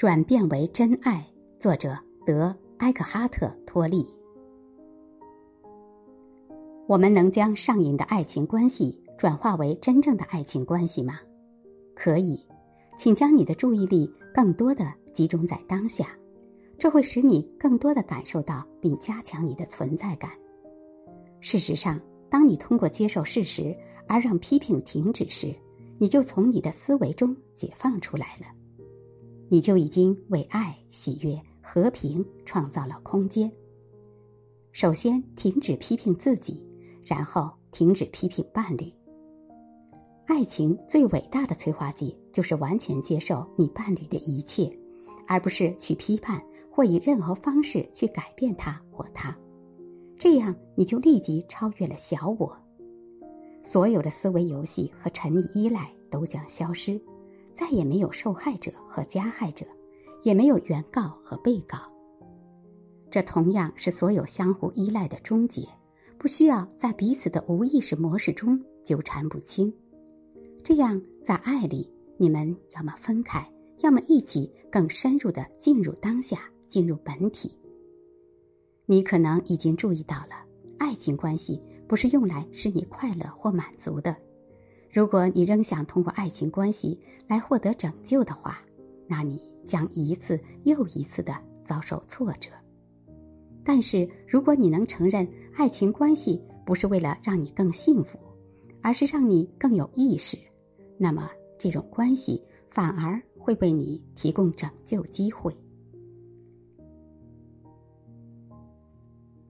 转变为真爱。作者德埃克哈特·托利。我们能将上瘾的爱情关系转化为真正的爱情关系吗？可以，请将你的注意力更多的集中在当下，这会使你更多的感受到并加强你的存在感。事实上，当你通过接受事实而让批评停止时，你就从你的思维中解放出来了，你就已经为爱、喜悦、和平创造了空间。首先，停止批评自己，然后停止批评伴侣。爱情最伟大的催化剂就是完全接受你伴侣的一切，而不是去批判或以任何方式去改变他或她。这样，你就立即超越了小我。所有的思维游戏和沉溺依赖都将消失，再也没有受害者和加害者，也没有原告和被告。这同样是所有相互依赖的终结，不需要在彼此的无意识模式中纠缠不清。这样，在爱里，你们要么分开，要么一起更深入的进入当下，进入本体。你可能已经注意到了，爱情关系。不是用来使你快乐或满足的。如果你仍想通过爱情关系来获得拯救的话，那你将一次又一次的遭受挫折。但是，如果你能承认爱情关系不是为了让你更幸福，而是让你更有意识，那么这种关系反而会为你提供拯救机会。